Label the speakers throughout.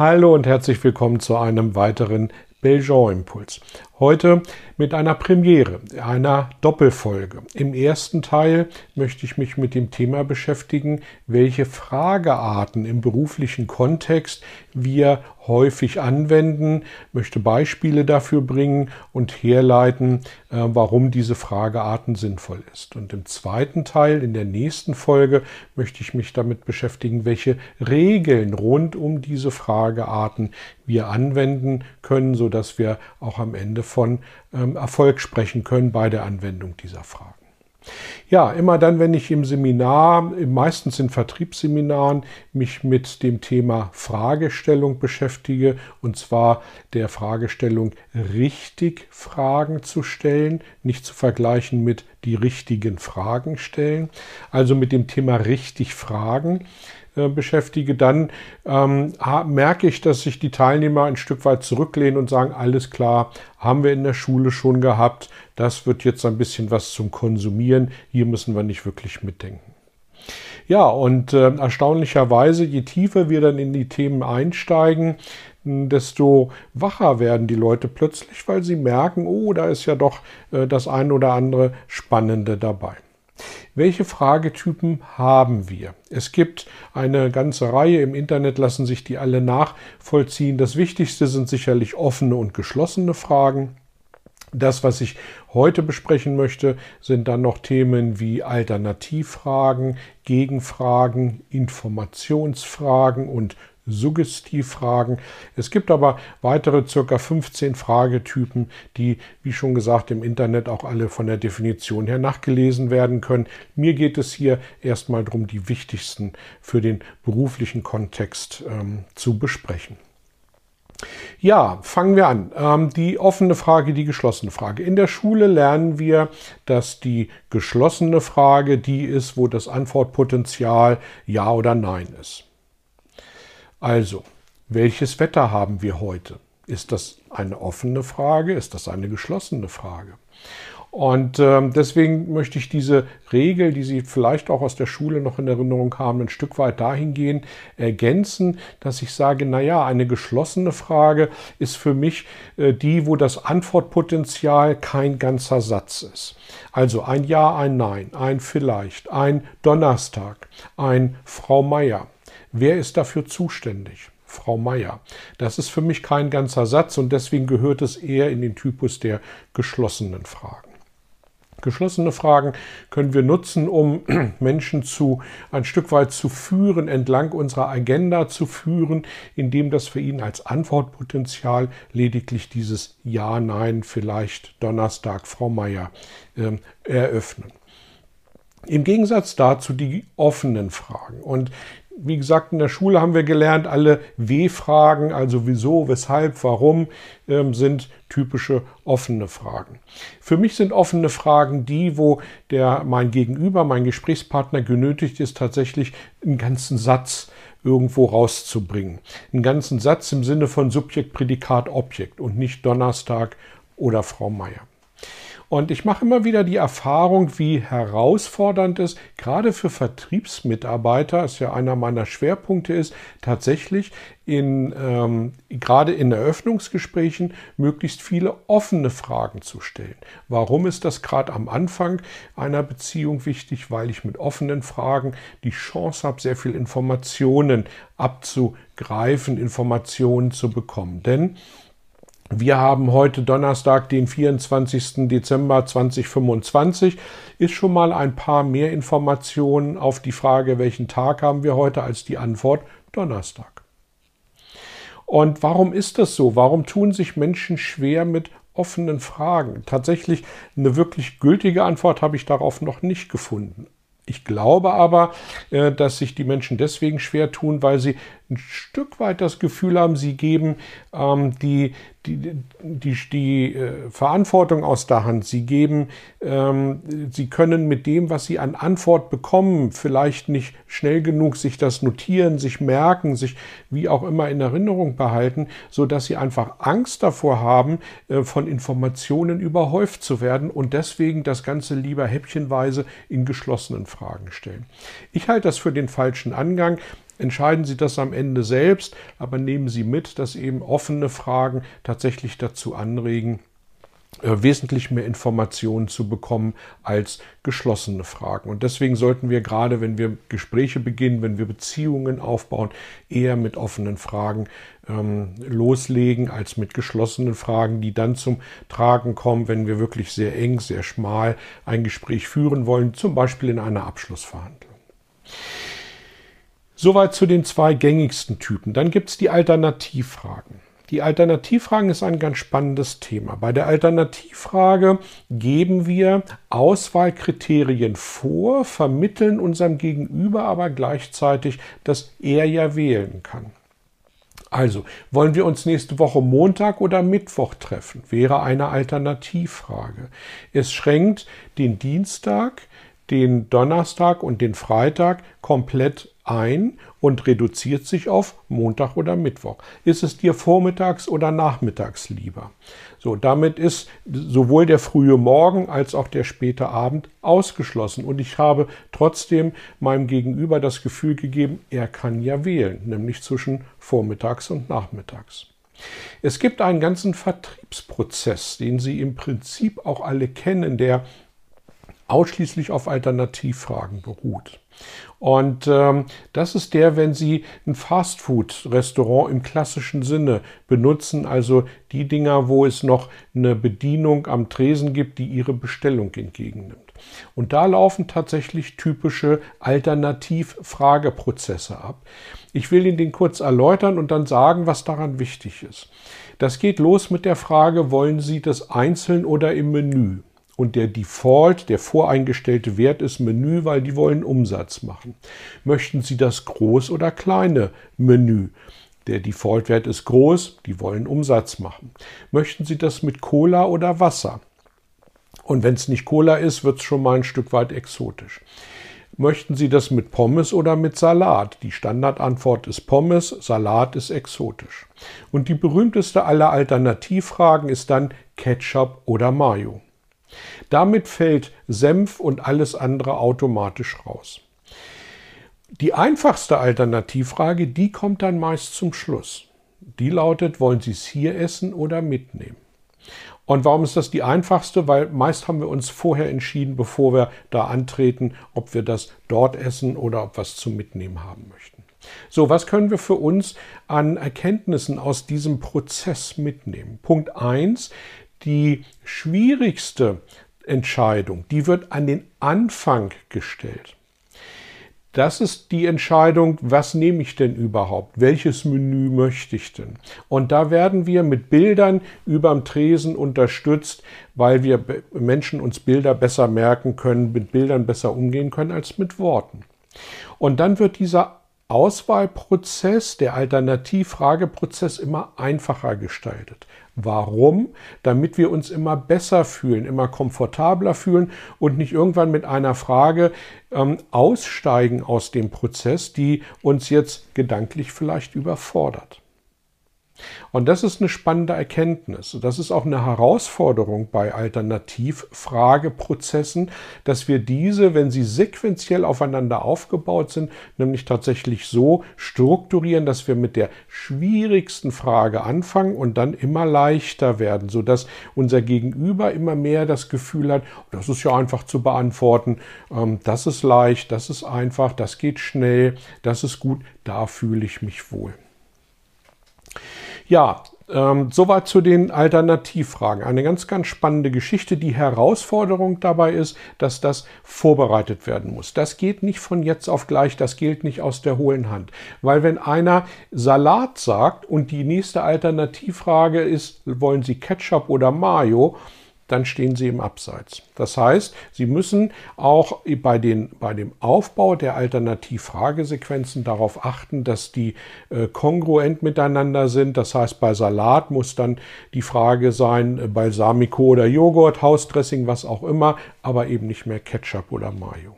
Speaker 1: Hallo und herzlich willkommen zu einem weiteren Belgian Impuls. Heute mit einer Premiere, einer Doppelfolge. Im ersten Teil möchte ich mich mit dem Thema beschäftigen, welche Fragearten im beruflichen Kontext wir häufig anwenden, möchte Beispiele dafür bringen und herleiten, äh, warum diese Fragearten sinnvoll ist. Und im zweiten Teil, in der nächsten Folge, möchte ich mich damit beschäftigen, welche Regeln rund um diese Fragearten wir anwenden können, sodass wir auch am Ende von ähm, Erfolg sprechen können bei der Anwendung dieser Fragen. Ja, immer dann, wenn ich im Seminar, meistens in Vertriebsseminaren, mich mit dem Thema Fragestellung beschäftige, und zwar der Fragestellung richtig Fragen zu stellen, nicht zu vergleichen mit die richtigen Fragen stellen, also mit dem Thema richtig Fragen, äh, beschäftige, dann ähm, merke ich, dass sich die Teilnehmer ein Stück weit zurücklehnen und sagen, alles klar, haben wir in der Schule schon gehabt, das wird jetzt ein bisschen was zum Konsumieren, hier müssen wir nicht wirklich mitdenken. Ja, und äh, erstaunlicherweise, je tiefer wir dann in die Themen einsteigen, desto wacher werden die Leute plötzlich, weil sie merken, oh, da ist ja doch äh, das ein oder andere Spannende dabei. Welche Fragetypen haben wir? Es gibt eine ganze Reihe, im Internet lassen sich die alle nachvollziehen. Das Wichtigste sind sicherlich offene und geschlossene Fragen. Das, was ich heute besprechen möchte, sind dann noch Themen wie Alternativfragen, Gegenfragen, Informationsfragen und Suggestivfragen. Es gibt aber weitere circa 15 Fragetypen, die, wie schon gesagt, im Internet auch alle von der Definition her nachgelesen werden können. Mir geht es hier erstmal darum, die wichtigsten für den beruflichen Kontext ähm, zu besprechen. Ja, fangen wir an. Ähm, die offene Frage, die geschlossene Frage. In der Schule lernen wir, dass die geschlossene Frage die ist, wo das Antwortpotenzial Ja oder Nein ist. Also, welches Wetter haben wir heute? Ist das eine offene Frage? Ist das eine geschlossene Frage? Und äh, deswegen möchte ich diese Regel, die Sie vielleicht auch aus der Schule noch in Erinnerung haben, ein Stück weit dahingehend ergänzen, dass ich sage, naja, eine geschlossene Frage ist für mich äh, die, wo das Antwortpotenzial kein ganzer Satz ist. Also ein Ja, ein Nein, ein Vielleicht, ein Donnerstag, ein Frau Meier. Wer ist dafür zuständig? Frau Meier. Das ist für mich kein ganzer Satz und deswegen gehört es eher in den Typus der geschlossenen Fragen. Geschlossene Fragen können wir nutzen, um Menschen zu ein Stück weit zu führen, entlang unserer Agenda zu führen, indem das für ihn als Antwortpotenzial lediglich dieses Ja, Nein, vielleicht Donnerstag, Frau Meier äh, eröffnen. Im Gegensatz dazu die offenen Fragen. Und wie gesagt, in der Schule haben wir gelernt, alle W-Fragen, also wieso, weshalb, warum, ähm, sind typische offene Fragen. Für mich sind offene Fragen die, wo der, mein Gegenüber, mein Gesprächspartner genötigt ist, tatsächlich einen ganzen Satz irgendwo rauszubringen. Einen ganzen Satz im Sinne von Subjekt, Prädikat, Objekt und nicht Donnerstag oder Frau Meier. Und ich mache immer wieder die Erfahrung, wie herausfordernd es gerade für Vertriebsmitarbeiter, ist ja einer meiner Schwerpunkte ist, tatsächlich in, ähm, gerade in Eröffnungsgesprächen möglichst viele offene Fragen zu stellen. Warum ist das gerade am Anfang einer Beziehung wichtig? Weil ich mit offenen Fragen die Chance habe, sehr viel Informationen abzugreifen, Informationen zu bekommen. Denn wir haben heute Donnerstag, den 24. Dezember 2025. Ist schon mal ein paar mehr Informationen auf die Frage, welchen Tag haben wir heute, als die Antwort Donnerstag. Und warum ist das so? Warum tun sich Menschen schwer mit offenen Fragen? Tatsächlich eine wirklich gültige Antwort habe ich darauf noch nicht gefunden. Ich glaube aber, äh, dass sich die Menschen deswegen schwer tun, weil sie ein Stück weit das Gefühl haben, sie geben ähm, die, die, die, die äh, Verantwortung aus der Hand. Sie geben, ähm, sie können mit dem, was sie an Antwort bekommen, vielleicht nicht schnell genug sich das notieren, sich merken, sich wie auch immer in Erinnerung behalten, so dass sie einfach Angst davor haben, äh, von Informationen überhäuft zu werden und deswegen das Ganze lieber häppchenweise in geschlossenen Fragen stellen. Ich halte das für den falschen Angang. Entscheiden Sie das am Ende selbst, aber nehmen Sie mit, dass eben offene Fragen tatsächlich dazu anregen, äh, wesentlich mehr Informationen zu bekommen als geschlossene Fragen. Und deswegen sollten wir gerade, wenn wir Gespräche beginnen, wenn wir Beziehungen aufbauen, eher mit offenen Fragen ähm, loslegen als mit geschlossenen Fragen, die dann zum Tragen kommen, wenn wir wirklich sehr eng, sehr schmal ein Gespräch führen wollen, zum Beispiel in einer Abschlussverhandlung. Soweit zu den zwei gängigsten Typen. Dann gibt es die Alternativfragen. Die Alternativfragen ist ein ganz spannendes Thema. Bei der Alternativfrage geben wir Auswahlkriterien vor, vermitteln unserem Gegenüber aber gleichzeitig, dass er ja wählen kann. Also, wollen wir uns nächste Woche Montag oder Mittwoch treffen? Wäre eine Alternativfrage. Es schränkt den Dienstag, den Donnerstag und den Freitag komplett ein und reduziert sich auf Montag oder Mittwoch. Ist es dir vormittags oder nachmittags lieber? So, damit ist sowohl der frühe Morgen als auch der späte Abend ausgeschlossen. Und ich habe trotzdem meinem Gegenüber das Gefühl gegeben, er kann ja wählen, nämlich zwischen vormittags und nachmittags. Es gibt einen ganzen Vertriebsprozess, den Sie im Prinzip auch alle kennen, der ausschließlich auf Alternativfragen beruht. Und ähm, das ist der, wenn Sie ein Fastfood-Restaurant im klassischen Sinne benutzen, also die Dinger, wo es noch eine Bedienung am Tresen gibt, die Ihre Bestellung entgegennimmt. Und da laufen tatsächlich typische Alternativ-Frageprozesse ab. Ich will Ihnen den kurz erläutern und dann sagen, was daran wichtig ist. Das geht los mit der Frage, wollen Sie das einzeln oder im Menü? Und der Default, der voreingestellte Wert ist Menü, weil die wollen Umsatz machen. Möchten Sie das groß oder kleine Menü? Der Default-Wert ist groß, die wollen Umsatz machen. Möchten Sie das mit Cola oder Wasser? Und wenn es nicht Cola ist, wird es schon mal ein Stück weit exotisch. Möchten Sie das mit Pommes oder mit Salat? Die Standardantwort ist Pommes, Salat ist exotisch. Und die berühmteste aller Alternativfragen ist dann Ketchup oder Mayo. Damit fällt Senf und alles andere automatisch raus. Die einfachste Alternativfrage, die kommt dann meist zum Schluss. Die lautet, wollen Sie es hier essen oder mitnehmen? Und warum ist das die einfachste? Weil meist haben wir uns vorher entschieden, bevor wir da antreten, ob wir das dort essen oder ob wir es zum Mitnehmen haben möchten. So, was können wir für uns an Erkenntnissen aus diesem Prozess mitnehmen? Punkt 1, die schwierigste Entscheidung, die wird an den Anfang gestellt. Das ist die Entscheidung, was nehme ich denn überhaupt? Welches Menü möchte ich denn? Und da werden wir mit Bildern überm Tresen unterstützt, weil wir Menschen uns Bilder besser merken können, mit Bildern besser umgehen können als mit Worten. Und dann wird dieser Auswahlprozess, der Alternativfrageprozess immer einfacher gestaltet. Warum? Damit wir uns immer besser fühlen, immer komfortabler fühlen und nicht irgendwann mit einer Frage ähm, aussteigen aus dem Prozess, die uns jetzt gedanklich vielleicht überfordert. Und das ist eine spannende Erkenntnis. Das ist auch eine Herausforderung bei Alternativfrageprozessen, dass wir diese, wenn sie sequenziell aufeinander aufgebaut sind, nämlich tatsächlich so strukturieren, dass wir mit der schwierigsten Frage anfangen und dann immer leichter werden, sodass unser Gegenüber immer mehr das Gefühl hat, das ist ja einfach zu beantworten, ähm, das ist leicht, das ist einfach, das geht schnell, das ist gut, da fühle ich mich wohl. Ja, ähm, soweit zu den Alternativfragen. Eine ganz, ganz spannende Geschichte. Die Herausforderung dabei ist, dass das vorbereitet werden muss. Das geht nicht von jetzt auf gleich, das gilt nicht aus der hohlen Hand. Weil wenn einer Salat sagt und die nächste Alternativfrage ist, wollen Sie Ketchup oder Mayo, dann stehen Sie im Abseits. Das heißt, Sie müssen auch bei, den, bei dem Aufbau der Alternativfragesequenzen darauf achten, dass die äh, kongruent miteinander sind. Das heißt, bei Salat muss dann die Frage sein, äh, Balsamico oder Joghurt, Hausdressing, was auch immer, aber eben nicht mehr Ketchup oder Mayo.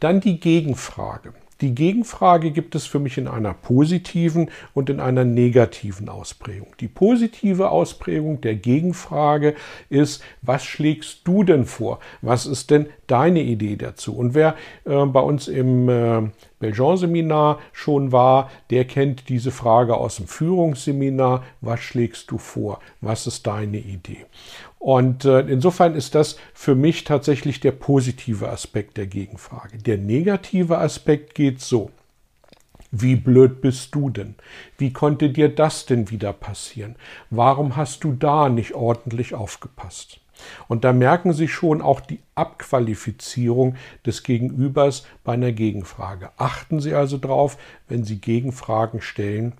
Speaker 1: Dann die Gegenfrage. Die Gegenfrage gibt es für mich in einer positiven und in einer negativen Ausprägung. Die positive Ausprägung der Gegenfrage ist, was schlägst du denn vor? Was ist denn deine Idee dazu? Und wer äh, bei uns im äh, Belgian-Seminar schon war, der kennt diese Frage aus dem Führungsseminar. Was schlägst du vor? Was ist deine Idee? Und äh, insofern ist das für mich tatsächlich der positive Aspekt der Gegenfrage. Der negative Aspekt geht so. Wie blöd bist du denn? Wie konnte dir das denn wieder passieren? Warum hast du da nicht ordentlich aufgepasst? Und da merken Sie schon auch die Abqualifizierung des Gegenübers bei einer Gegenfrage. Achten Sie also darauf, wenn Sie Gegenfragen stellen,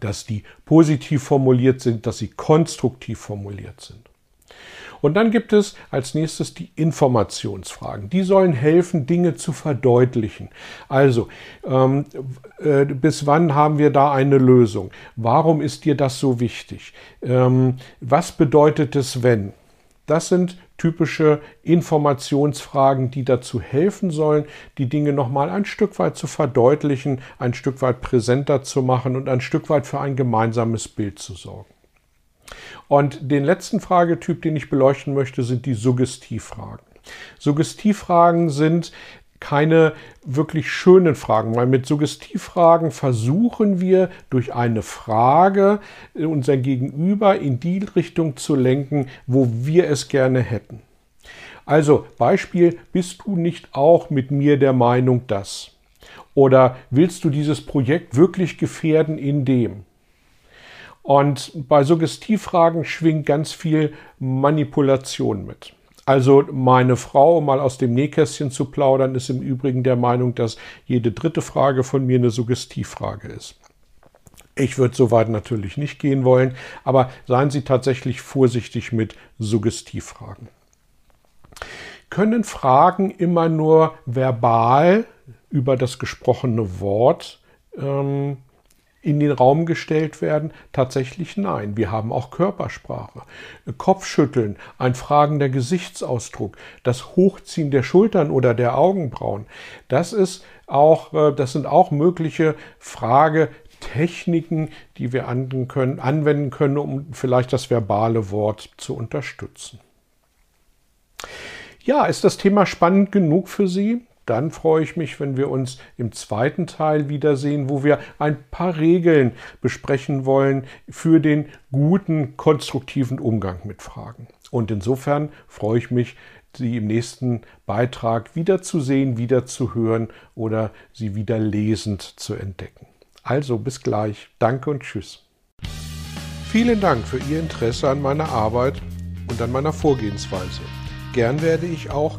Speaker 1: dass die positiv formuliert sind, dass sie konstruktiv formuliert sind. Und dann gibt es als nächstes die Informationsfragen. Die sollen helfen, Dinge zu verdeutlichen. Also, ähm, äh, bis wann haben wir da eine Lösung? Warum ist dir das so wichtig? Ähm, was bedeutet es, wenn? Das sind typische Informationsfragen, die dazu helfen sollen, die Dinge nochmal ein Stück weit zu verdeutlichen, ein Stück weit präsenter zu machen und ein Stück weit für ein gemeinsames Bild zu sorgen. Und den letzten Fragetyp, den ich beleuchten möchte, sind die Suggestivfragen. Suggestivfragen sind keine wirklich schönen Fragen, weil mit Suggestivfragen versuchen wir durch eine Frage unser Gegenüber in die Richtung zu lenken, wo wir es gerne hätten. Also Beispiel, bist du nicht auch mit mir der Meinung, dass? Oder willst du dieses Projekt wirklich gefährden in dem? Und bei Suggestivfragen schwingt ganz viel Manipulation mit. Also meine Frau, um mal aus dem Nähkästchen zu plaudern, ist im Übrigen der Meinung, dass jede dritte Frage von mir eine Suggestivfrage ist. Ich würde so weit natürlich nicht gehen wollen, aber seien Sie tatsächlich vorsichtig mit Suggestivfragen. Können Fragen immer nur verbal über das gesprochene Wort ähm, in den Raum gestellt werden? Tatsächlich nein. Wir haben auch Körpersprache. Kopfschütteln, ein fragender Gesichtsausdruck, das Hochziehen der Schultern oder der Augenbrauen. Das ist auch, äh, das sind auch mögliche Fragetechniken, die wir anwenden können, anwenden können, um vielleicht das verbale Wort zu unterstützen. Ja, ist das Thema spannend genug für Sie? Dann freue ich mich, wenn wir uns im zweiten Teil wiedersehen, wo wir ein paar Regeln besprechen wollen für den guten, konstruktiven Umgang mit Fragen. Und insofern freue ich mich, Sie im nächsten Beitrag wiederzusehen, wiederzuhören oder Sie wieder lesend zu entdecken. Also bis gleich. Danke und tschüss. Vielen Dank für Ihr Interesse an meiner Arbeit und an meiner Vorgehensweise. Gern werde ich auch